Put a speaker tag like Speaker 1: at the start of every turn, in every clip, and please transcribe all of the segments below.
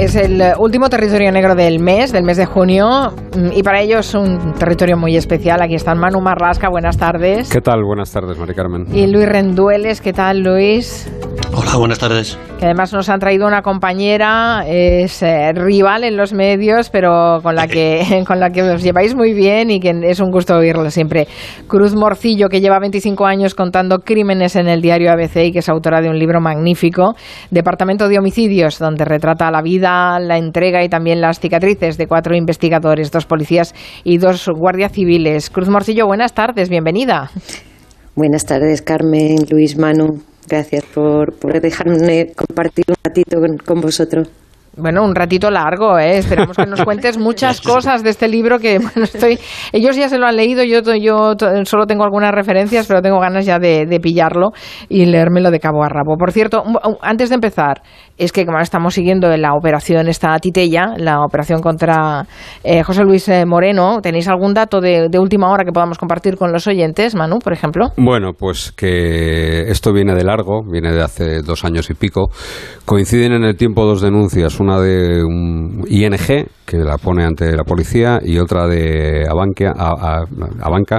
Speaker 1: Es el último territorio negro del mes, del mes de junio, mm, y para ello es un territorio muy especial. Aquí están Manu Marlasca, buenas tardes.
Speaker 2: ¿Qué tal? Buenas tardes, Mari Carmen.
Speaker 1: Y Luis Rendueles, ¿qué tal, Luis?
Speaker 3: Hola, buenas tardes.
Speaker 1: Que además nos han traído una compañera, es eh, rival en los medios, pero con la que con la que os lleváis muy bien y que es un gusto oírla siempre. Cruz Morcillo, que lleva 25 años contando crímenes en el diario ABC y que es autora de un libro magnífico, Departamento de Homicidios, donde retrata la vida, la entrega y también las cicatrices de cuatro investigadores, dos policías y dos guardias civiles. Cruz Morcillo, buenas tardes, bienvenida.
Speaker 4: Buenas tardes, Carmen, Luis, Manu. Gracias por, por dejarme compartir un ratito con, vosotros.
Speaker 1: Bueno, un ratito largo, ¿eh? Esperamos que nos cuentes muchas cosas de este libro que, bueno, estoy... Ellos ya se lo han leído, yo, yo solo tengo algunas referencias, pero tengo ganas ya de, de pillarlo y leérmelo de cabo a rabo. Por cierto, antes de empezar, es que como estamos siguiendo la operación esta Titella, la operación contra eh, José Luis eh, Moreno, ¿tenéis algún dato de, última hora que podamos compartir con los oyentes, Manu, por ejemplo?
Speaker 2: Bueno, pues que esto viene de largo, viene de hace dos años y pico. Coinciden en el tiempo dos denuncias, una de un ING, que la pone ante la policía, y otra de Abanca, Abanca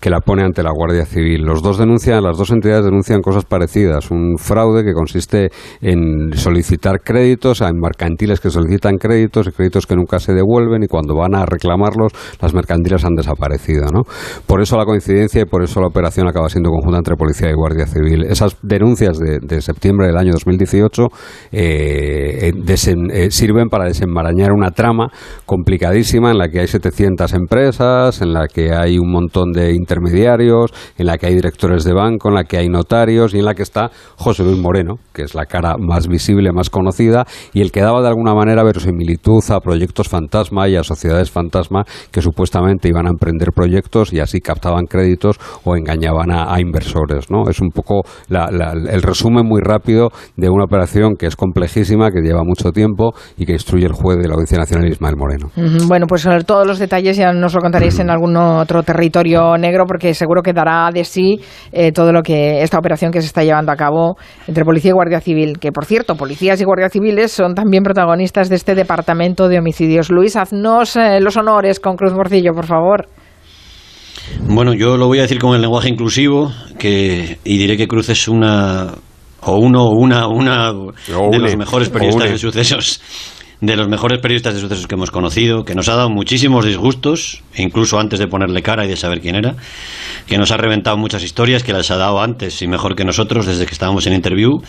Speaker 2: que la pone ante la Guardia Civil. Los dos denuncian, las dos entidades denuncian cosas parecidas. Un fraude que consiste en solicitar créditos, hay mercantiles que solicitan créditos y créditos que nunca se devuelven y cuando van a reclamarlos las mercantiles han desaparecido. ¿no? Por eso la coincidencia y por eso la operación acaba siendo conjunta entre Policía y Guardia Civil. Esas denuncias de, septiembre del año 2018 eh, eh, sirven para desenmarañar una trama complicadísima en la que hay 700 empresas, en la que hay un montón de intermediarios, en la que hay directores de banco, en la que hay notarios y en la que está José Luis Moreno, que es la cara más visible, más conocida y el que daba de alguna manera verosimilitud a proyectos fantasma y a sociedades fantasma que supuestamente iban a emprender proyectos y así captaban créditos o engañaban a, inversores. ¿no? Es un poco el resumen muy rápido de una operación que es complejísima, que lleva mucho tiempo y que instruye el juez de la Audiencia Nacional Ismael Moreno.
Speaker 1: Bueno, pues todos los detalles ya nos lo contaréis en algún otro territorio negro porque seguro que dará de sí eh, todo lo que esta operación que se está llevando a cabo entre policía y guardia civil. Que por cierto, policías y guardia civiles son también protagonistas de este departamento de homicidios. Luis, haznos eh, los honores con Cruz Morcillo, por favor.
Speaker 3: Bueno, yo lo voy a decir con el lenguaje inclusivo que, y diré que Cruz es una o uno o una, una de los mejores periodistas de sucesos de los mejores periodistas de sucesos que hemos conocido, que nos ha dado muchísimos disgustos, incluso antes de ponerle cara y de saber quién era, que nos ha reventado muchas historias, que las ha dado antes y mejor que nosotros desde que estábamos en interview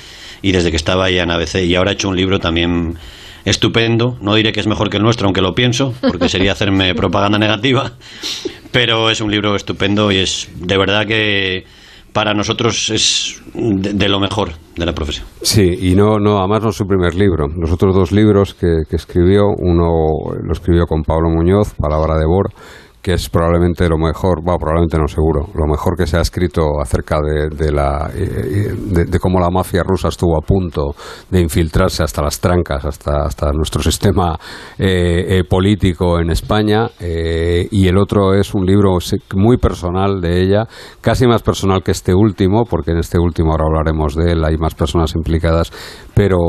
Speaker 3: y desde que estaba ahí en ABC. Y ahora ha hecho un libro también estupendo, no diré que es mejor que el nuestro, aunque lo pienso, porque sería hacerme propaganda negativa, pero es un libro estupendo y es de verdad que para nosotros es de, lo mejor de la profesión.
Speaker 2: Sí, y no, no, además no es su primer libro. Los otros dos libros que, que escribió, uno lo escribió con Pablo Muñoz, Palabra de Bor, que es probablemente lo mejor, bueno, probablemente no seguro, lo mejor que se ha escrito acerca de, la, eh, de, cómo la mafia rusa estuvo a punto de infiltrarse hasta las trancas, hasta, hasta nuestro sistema eh, eh, político en España. y el otro es un libro muy personal de ella, casi más personal que este último, porque en este último ahora hablaremos de él, hay más personas implicadas, pero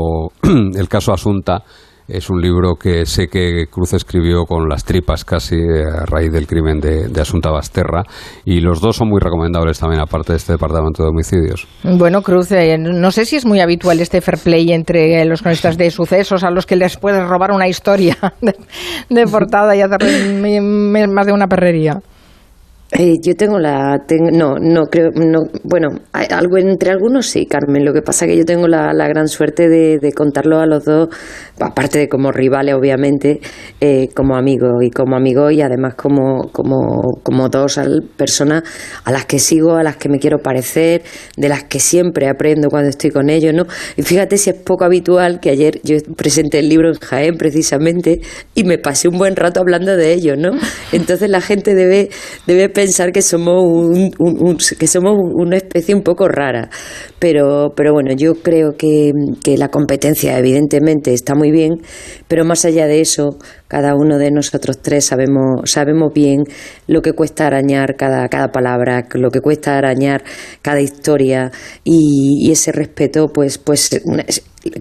Speaker 2: el caso Asunta es un libro que sé que Cruz escribió con las tripas casi eh, a raíz del crimen de, Asunta Basterra y los dos son muy recomendables también aparte de este departamento de homicidios.
Speaker 1: Bueno, Cruz, eh, no sé si es muy habitual este fair play entre los cronistas de sucesos a los que les puedes robar una historia de, portada y hacer más de una perrería.
Speaker 4: Eh, yo tengo la. no, no creo. No, bueno, algo entre algunos sí, Carmen. Lo que pasa es que yo tengo la, la gran suerte de, de, contarlo a los dos, aparte de como rivales, obviamente, eh, como amigos. Y como amigos y además como, como, como dos personas a las que sigo, a las que me quiero parecer, de las que siempre aprendo cuando estoy con ellos, ¿no? Y fíjate si es poco habitual que ayer yo presenté el libro en Jaén, precisamente, y me pasé un buen rato hablando de ellos, ¿no? Entonces la gente debe, debe pensar que somos, un, que somos una especie un poco rara. Pero, pero bueno, yo creo que, que la competencia evidentemente está muy bien, pero más allá de eso, cada uno de nosotros tres sabemos, sabemos bien lo que cuesta arañar cada, cada palabra, lo que cuesta arañar cada historia y, ese respeto, pues, pues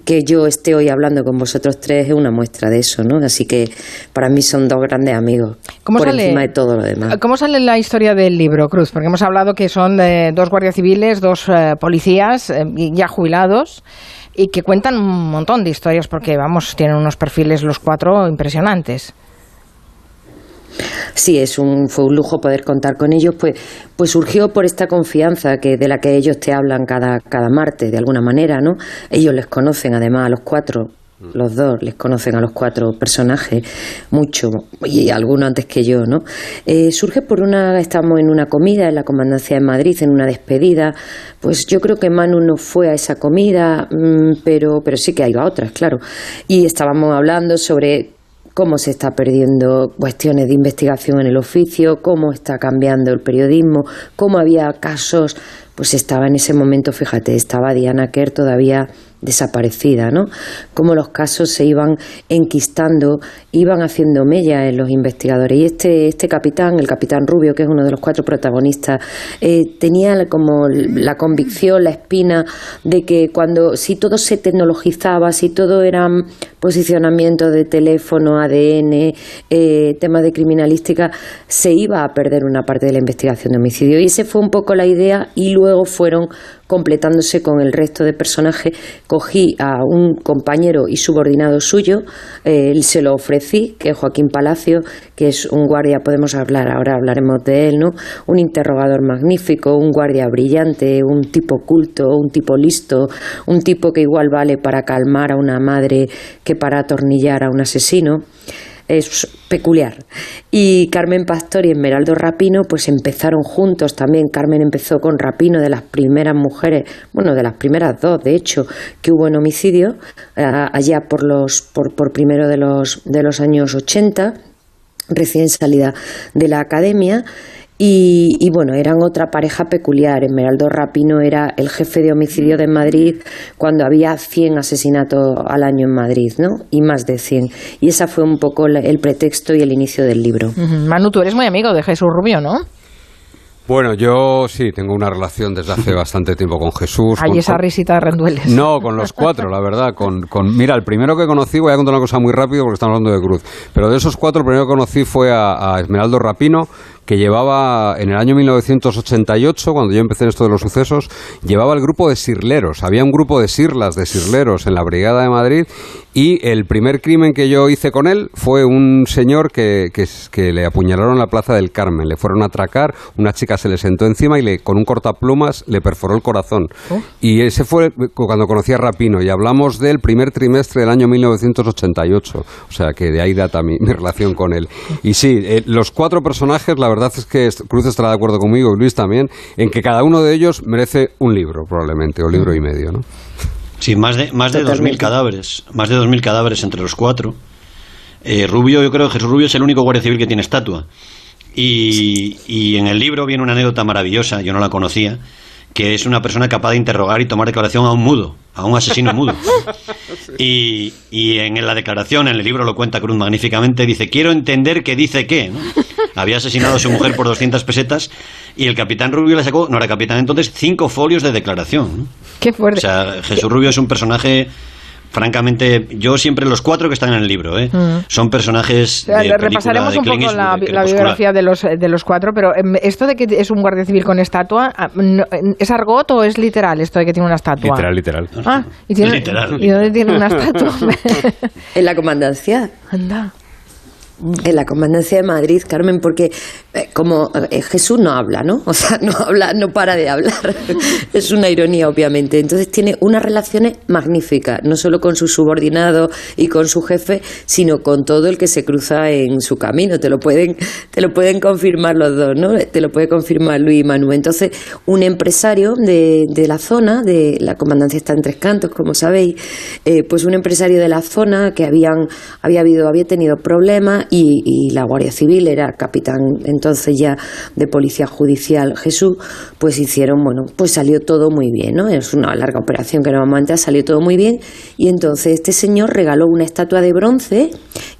Speaker 4: que yo esté hoy hablando con vosotros tres es una muestra de eso, ¿no? Así que para mí son dos grandes amigos por encima de todo lo demás.
Speaker 1: ¿Cómo sale la historia del libro, Cruz? Porque hemos hablado que son de dos guardias civiles, dos eh, policías eh, ya jubilados y que cuentan un montón de historias porque, vamos, tienen unos perfiles los cuatro impresionantes.
Speaker 4: Sí, es un, fue un lujo poder contar con ellos, pues, pues surgió por esta confianza que de la que ellos te hablan cada, cada martes, de alguna manera, ¿no? Ellos les conocen además a los cuatro, los dos les conocen a los cuatro personajes mucho y algunos antes que yo, ¿no? Eh, surge por una, estamos en una comida en la comandancia de Madrid, en una despedida, pues yo creo que Manu no fue a esa comida, mm, pero, pero sí que hay otras, claro, y estábamos hablando sobre cómo se está perdiendo cuestiones de investigación en el oficio, cómo está cambiando el periodismo, cómo había casos, pues estaba en ese momento, fíjate, estaba Diana Kerr todavía desaparecida, ¿no? Cómo los casos se iban enquistando, iban haciendo mella en los investigadores. Y este, este capitán, el capitán Rubio, que es uno de los cuatro protagonistas, eh, tenía como la convicción, la espina de que cuando, si todo se tecnologizaba, si todo eran posicionamiento de teléfono, ADN, eh, temas de criminalística, se iba a perder una parte de la investigación de homicidio. Y esa fue un poco la idea y luego fueron completándose con el resto de personajes. Cogí a un compañero y subordinado suyo, eh, se lo ofrecí, que es Joaquín Palacio, que es un guardia, podemos hablar, ahora hablaremos de él, ¿no? Un interrogador magnífico, un guardia brillante, un tipo culto, un tipo listo, un tipo que igual vale para calmar a una madre que para atornillar a un asesino es peculiar. Y Carmen Pastor y Esmeraldo Rapino pues empezaron juntos también. Carmen empezó con Rapino, de las primeras mujeres, bueno, de las primeras dos, de hecho, que hubo en homicidio, eh, allá por los, por, por primero de los, de los años 80, recién salida de la academia. Y, bueno, eran otra pareja peculiar. Esmeraldo Rapino era el jefe de homicidio de Madrid cuando había 100 asesinatos al año en Madrid, ¿no? Y más de 100. Y esa fue un poco el pretexto y el inicio del libro.
Speaker 1: Manu, tú eres muy amigo de Jesús Rubio, ¿no?
Speaker 2: Bueno, yo sí, tengo una relación desde hace bastante tiempo con Jesús.
Speaker 1: Hay esa risita de rendueles.
Speaker 2: No, con los cuatro, la verdad. Con, con, mira, el primero que conocí, voy a contar una cosa muy rápido porque estamos hablando de Cruz, pero de esos cuatro, el primero que conocí fue a, a Esmeraldo Rapino, que llevaba en el año 1988, cuando yo empecé en esto de los sucesos, llevaba el grupo de sirleros. Había un grupo de sirlas, de sirleros en la Brigada de Madrid y el primer crimen que yo hice con él fue un señor que, que, le apuñalaron en la Plaza del Carmen. Le fueron a atracar, una chica se le sentó encima y le, con un cortaplumas le perforó el corazón. Oh. Y ese fue cuando conocí a Rapino y hablamos del primer trimestre del año 1988. O sea que de ahí data mi, mi relación con él. Y sí, eh, los cuatro personajes, la verdad, verdad es que Cruz estará de acuerdo conmigo, y Luis también, en que cada uno de ellos merece un libro, probablemente, o libro y medio, ¿no?
Speaker 3: Sí, más de, más de 2.000 cadáveres, más de 2.000 cadáveres entre los cuatro. Eh, Rubio, yo creo que Jesús Rubio es el único guardia civil que tiene estatua. Y, y en el libro viene una anécdota maravillosa, yo no la conocía, que es una persona capaz de interrogar y tomar declaración a un mudo, a un asesino mudo. Y, y, en la declaración, en el libro lo cuenta Cruz magníficamente, dice, quiero entender qué dice qué. Había asesinado a su mujer por 200 pesetas y el capitán Rubio le sacó, no era capitán entonces, cinco folios de declaración.
Speaker 1: Qué fuerte.
Speaker 3: O sea, Jesús Rubio es un personaje francamente, yo siempre los cuatro que están en el libro, ¿eh? Mm. son personajes. De
Speaker 1: repasaremos un poco la, biografía de los, de los cuatro, pero em, esto de que es un guardia civil con estatua, ah, ¿es argot o es literal esto de que tiene una estatua?
Speaker 2: Literal, literal.
Speaker 1: Ah, ¿y, tiene, ¿y dónde tiene una estatua?
Speaker 4: en la comandancia.
Speaker 1: Anda
Speaker 4: en la comandancia de Madrid, Carmen, porque eh, como eh, Jesús no habla, ¿no? O sea, no habla, no para de hablar. es una ironía, obviamente. Entonces tiene unas relaciones magníficas, no solo con su subordinado y con su jefe, sino con todo el que se cruza en su camino. Te lo pueden, te lo pueden confirmar los dos, ¿no? Te lo puede confirmar Luis y Manuel. Entonces, un empresario de, de, la zona, de la comandancia está en Tres Cantos, como sabéis, eh, pues un empresario de la zona que habían, había habido, había tenido problemas y, la Guardia Civil era capitán entonces ya de Policía Judicial Jesús, pues hicieron, bueno, pues salió todo muy bien, ¿no? Es una larga operación que normalmente salió todo muy bien y entonces este señor regaló una estatua de bronce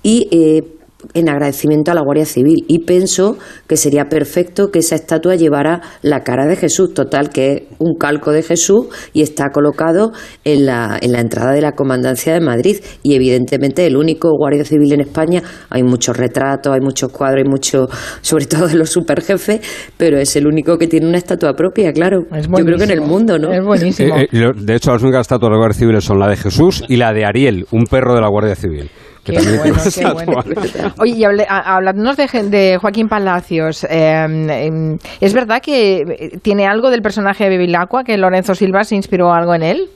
Speaker 4: y eh, en agradecimiento a la Guardia Civil y pienso que sería perfecto que esa estatua llevara la cara de Jesús, total que es un calco de Jesús y está colocado en la, en la entrada de la Comandancia de Madrid y evidentemente el único Guardia Civil en España, hay muchos retratos, hay muchos cuadros, hay mucho, sobre todo de los superjefes, pero es el único que tiene una estatua propia, claro. Yo creo que en el mundo, ¿no?
Speaker 1: Es buenísimo.
Speaker 2: Eh, eh, de hecho, las únicas estatuas de la Guardia Civil son la de Jesús y la de Ariel, un perro de la Guardia Civil.
Speaker 1: Oye, y hablándonos de, Joaquín Palacios, em, em, ¿es verdad que eh, tiene algo del personaje de Bevilacqua, que Lorenzo Silva se inspiró algo en él?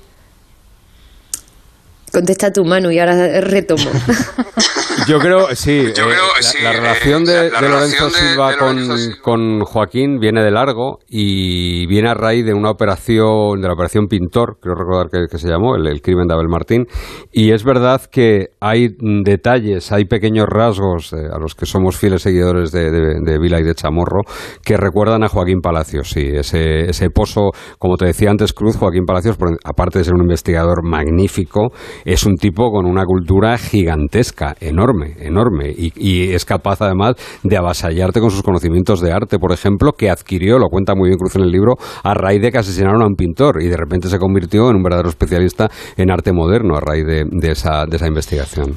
Speaker 4: Contesta tu mano y ahora retomo.
Speaker 2: Yo creo, sí, eh, la, relación de, Lorenzo Silva con, Joaquín viene de largo y viene a raíz de una operación, de la operación Pintor, creo recordar que, se llamó, el, crimen de Abel Martín. Y es verdad que hay detalles, hay pequeños rasgos eh, a los que somos fieles seguidores de, Vila y de Chamorro que recuerdan a Joaquín Palacios. Sí, ese, ese pozo, como te decía antes, Cruz, Joaquín Palacios, aparte de ser un investigador magnífico, es un tipo con una cultura gigantesca, enorme, enorme, y, es capaz además de avasallarte con sus conocimientos de arte, por ejemplo, que adquirió, lo cuenta muy bien Cruz en el libro, a raíz de que asesinaron a un pintor y de repente se convirtió en un verdadero especialista en arte moderno a raíz de, esa, de esa investigación.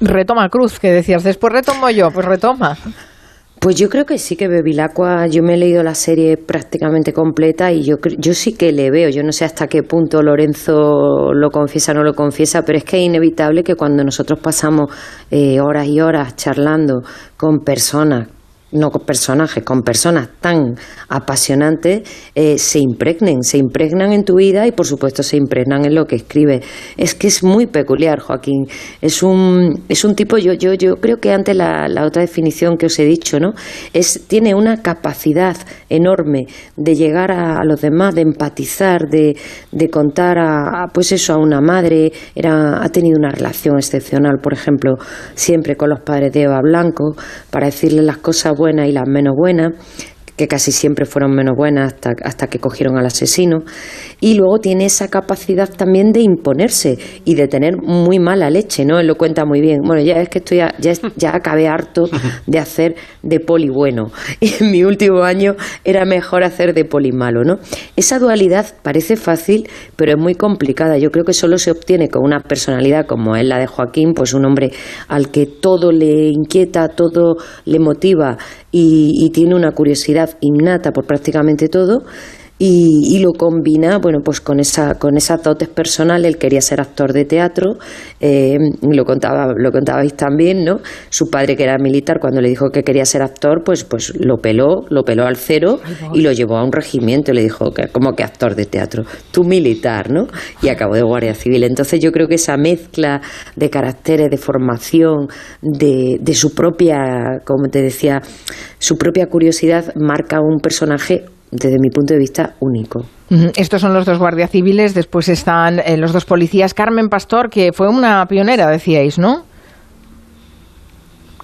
Speaker 1: Retoma Cruz, que decías, después retomo yo, pues retoma.
Speaker 4: Pues yo creo que sí que Bevilacqua, yo me he leído la serie prácticamente completa y yo, yo sí que le veo, yo no sé hasta qué punto Lorenzo lo confiesa o no lo confiesa, pero es que es inevitable que cuando nosotros pasamos eh, horas y horas charlando con personas no con personajes, con personas tan apasionantes, eh, se impregnen, se impregnan en tu vida y por supuesto se impregnan en lo que escribe. Es que es muy peculiar, Joaquín. Es un, es un tipo, yo, yo, yo creo que antes la, la otra definición que os he dicho, ¿no? Es, tiene una capacidad enorme de llegar a, los demás, de empatizar, de, de contar a, pues eso, a una madre, era, ha tenido una relación excepcional, por ejemplo, siempre con los padres de Eva Blanco, para decirle las cosas y las menos buenas que casi siempre fueron menos buenas hasta, hasta que cogieron al asesino. Y luego tiene esa capacidad también de imponerse y de tener muy mala leche, ¿no? Él lo cuenta muy bien. Bueno, ya es que estoy ya, ya acabé harto de hacer de poli bueno. Y en mi último año era mejor hacer de poli malo, ¿no? Esa dualidad parece fácil, pero es muy complicada. Yo creo que solo se obtiene con una personalidad como es la de Joaquín, pues un hombre al que todo le inquieta, todo le motiva y, tiene una curiosidad innata por prácticamente todo y, lo combina bueno pues con esa con esas dotes personales él quería ser actor de teatro eh, lo contaba lo contabais también no su padre que era militar cuando le dijo que quería ser actor pues pues lo peló lo peló al cero y lo llevó a un regimiento y le dijo que como que actor de teatro tú militar no y acabó de guardia civil. Entonces yo creo que esa mezcla de caracteres de formación de, de su propia como te decía su propia curiosidad marca un personaje desde mi punto de vista, único.
Speaker 1: Estos son los dos guardias civiles, después están eh, los dos policías. Carmen Pastor, que fue una pionera, decíais, ¿no?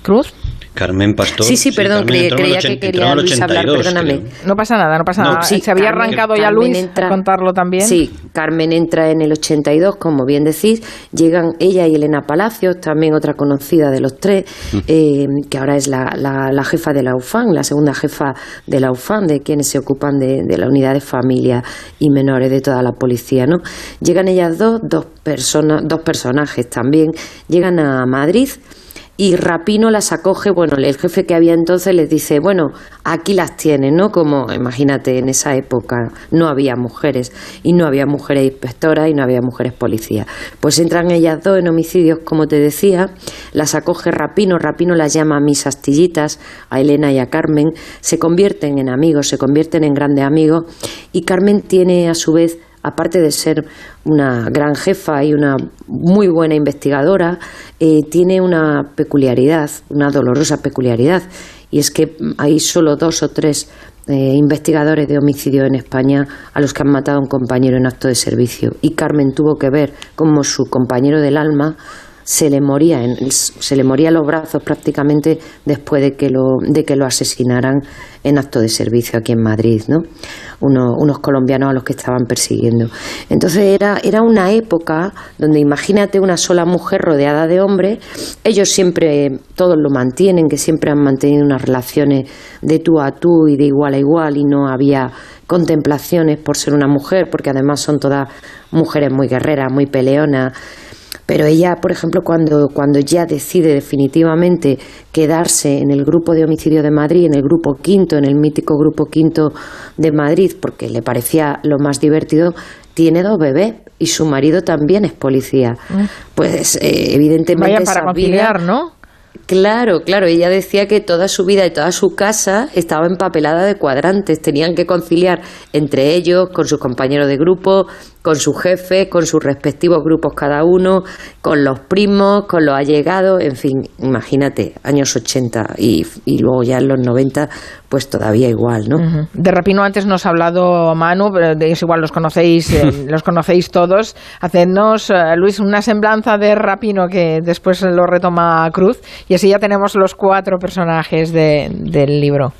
Speaker 1: Cruz.
Speaker 3: Carmen Pastor.
Speaker 4: Sí, sí, perdón, creía, que quería Luis hablar, perdóname.
Speaker 1: No pasa nada, no pasa nada. Se había arrancado ya Luis a contarlo también.
Speaker 4: Sí, Carmen entra en el 82, como bien decís. Llegan ella y Elena Palacios, también otra conocida de los tres, mm. eh, que ahora es la, la, jefa de la UFAN, la segunda jefa de la UFAN, de quienes se ocupan de, de la unidad de familia y menores de toda la policía, ¿no? Llegan ellas dos, dos, personas, dos personajes también, llegan a Madrid y Rapino las acoge, bueno, el jefe que había entonces les dice, bueno, aquí las tienen, ¿no? Como, imagínate, en esa época no había mujeres, y no había mujeres inspectoras y no había mujeres policías. Pues entran ellas dos en homicidios, como te decía, las acoge Rapino, Rapino las llama mis astillitas, a Elena y a Carmen, se convierten en amigos, se convierten en grandes amigos, y Carmen tiene a su vez aparte de ser una gran jefa y una muy buena investigadora, eh, tiene una peculiaridad, una dolorosa peculiaridad, y es que hay solo dos o tres eh, investigadores de homicidio en España a los que han matado a un compañero en acto de servicio. Y Carmen tuvo que ver cómo su compañero del alma se le moría, se le moría los brazos prácticamente después de que lo, de que lo asesinaran en acto de servicio aquí en Madrid, ¿no? unos colombianos a los que estaban persiguiendo. Entonces era, era una época donde imagínate una sola mujer rodeada de hombres, ellos siempre, todos lo mantienen, que siempre han mantenido unas relaciones de tú a tú y de igual a igual y no había contemplaciones por ser una mujer, porque además son todas mujeres muy guerreras, muy peleonas. Pero ella, por ejemplo, cuando, cuando ya decide definitivamente quedarse en el grupo de homicidio de Madrid, en el grupo quinto, en el mítico grupo quinto de Madrid, porque le parecía lo más divertido, tiene dos bebés y su marido también es policía. Mm. Pues eh, evidentemente...
Speaker 1: Vaya para conciliar, ¿no?
Speaker 4: Claro, claro, ella decía que toda su vida y toda su casa estaba empapelada de cuadrantes, tenían que conciliar entre ellos, con sus compañeros de grupo, con su jefe, con sus respectivos grupos cada uno, con los primos, con los allegados, en fin, imagínate, años 80 y, y luego ya en los 90, pues todavía igual, ¿no?
Speaker 1: De Rapino antes nos ha hablado Manu, pero de eso igual los conocéis, eh, los conocéis todos. Hacednos, eh, Luis, una semblanza de Rapino que después lo retoma Cruz y así ya tenemos los cuatro personajes del libro.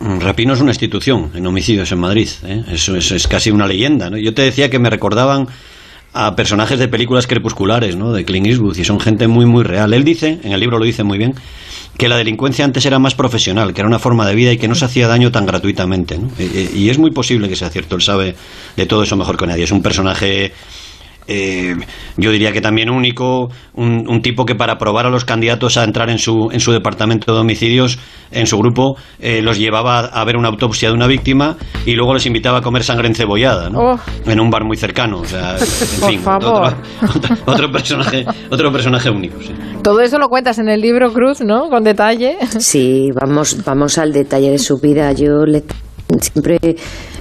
Speaker 3: Mm, Rapino es una institución en homicidios en Madrid. ¿eh? Eso, es casi una leyenda. Yo te decía que me recordaban a personajes de películas crepusculares, ¿no? de Clint y son gente muy, muy real. Él dice, en el libro lo dice muy bien, que la delincuencia antes era más profesional, que era una forma de vida y que no se hacía daño tan gratuitamente. Y, es muy posible que sea cierto, él sabe de todo eso mejor que nadie. Es un personaje eh, yo diría que también único, un, tipo que para probar a los candidatos a entrar en su, en su departamento de homicidios, en su grupo, eh, los llevaba a ver una autopsia de una víctima y luego les invitaba a comer sangre encebollada, ¿no? Oh. En un bar muy cercano. O sea, en fin, Otro, personaje, otro personaje único.
Speaker 1: Todo eso lo cuentas en el libro Cruz, ¿no? Con detalle.
Speaker 4: Sí, vamos, vamos al detalle de su vida. Yo le siempre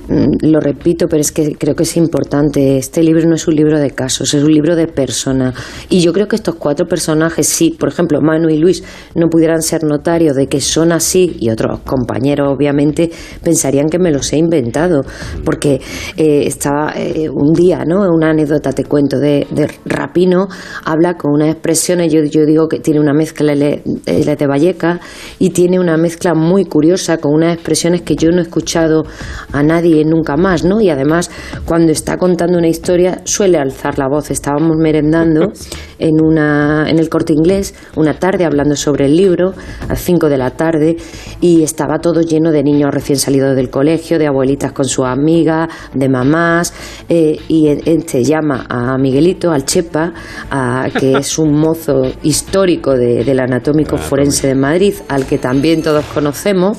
Speaker 4: lo repito, pero es que creo que es importante. Este libro no es un libro de casos, es un libro de persona. Y yo creo que estos cuatro personajes, sí, por ejemplo, Manu y Luis no pudieran ser notarios de que son así, y otros compañeros, obviamente, pensarían que me los he inventado. Porque eh, estaba eh, un día, ¿no? Una anécdota te cuento de, Rapino, habla con unas expresiones, yo, yo digo que tiene una mezcla de Valleca y tiene una mezcla muy curiosa con unas expresiones que yo no he escuchado a nadie nunca más, ¿no? Y además, cuando está contando una historia, suele alzar la voz. Estábamos merendando en, una, en el corte inglés una tarde hablando sobre el libro, a 5 de la tarde, y estaba todo lleno de niños recién salidos del colegio, de abuelitas con su amiga, de mamás, eh, y este llama a Miguelito, al Chepa, a, que es un mozo histórico del anatómico forense de Madrid, al que también todos conocemos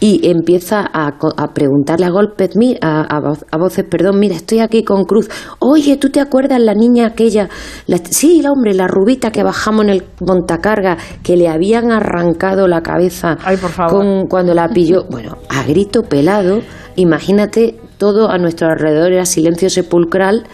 Speaker 4: y empieza a, a preguntarle a golpes, a, a, voces, perdón, mira, estoy aquí con Cruz. Oye, ¿tú te acuerdas la niña aquella? La, sí, la hombre, la rubita que bajamos en el montacarga, que le habían arrancado la cabeza Con, cuando la pilló. Bueno, a grito pelado, imagínate todo a nuestro alrededor era silencio sepulcral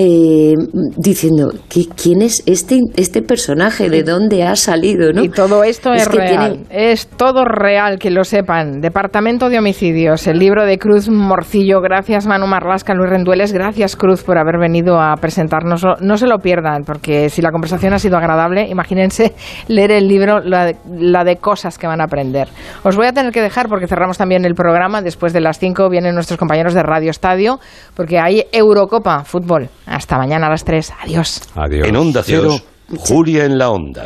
Speaker 4: eh, diciendo quién es este este personaje, de dónde ha salido, ¿no?
Speaker 1: Y todo esto es, real, es todo real, que lo sepan. Departamento de Homicidios, el libro de Cruz Morcillo. Gracias Manu Marlasca, Luis Rendueles, gracias Cruz por haber venido a presentarnos. No se lo pierdan, porque si la conversación ha sido agradable, imagínense leer el libro, la, la de cosas que van a aprender. Os voy a tener que dejar porque cerramos también el programa. Después de las 5 vienen nuestros compañeros de Radio Estadio, porque hay Eurocopa Fútbol. Hasta mañana a las 3. Adiós.
Speaker 5: Adiós. En Onda Cero, Julia en la Onda.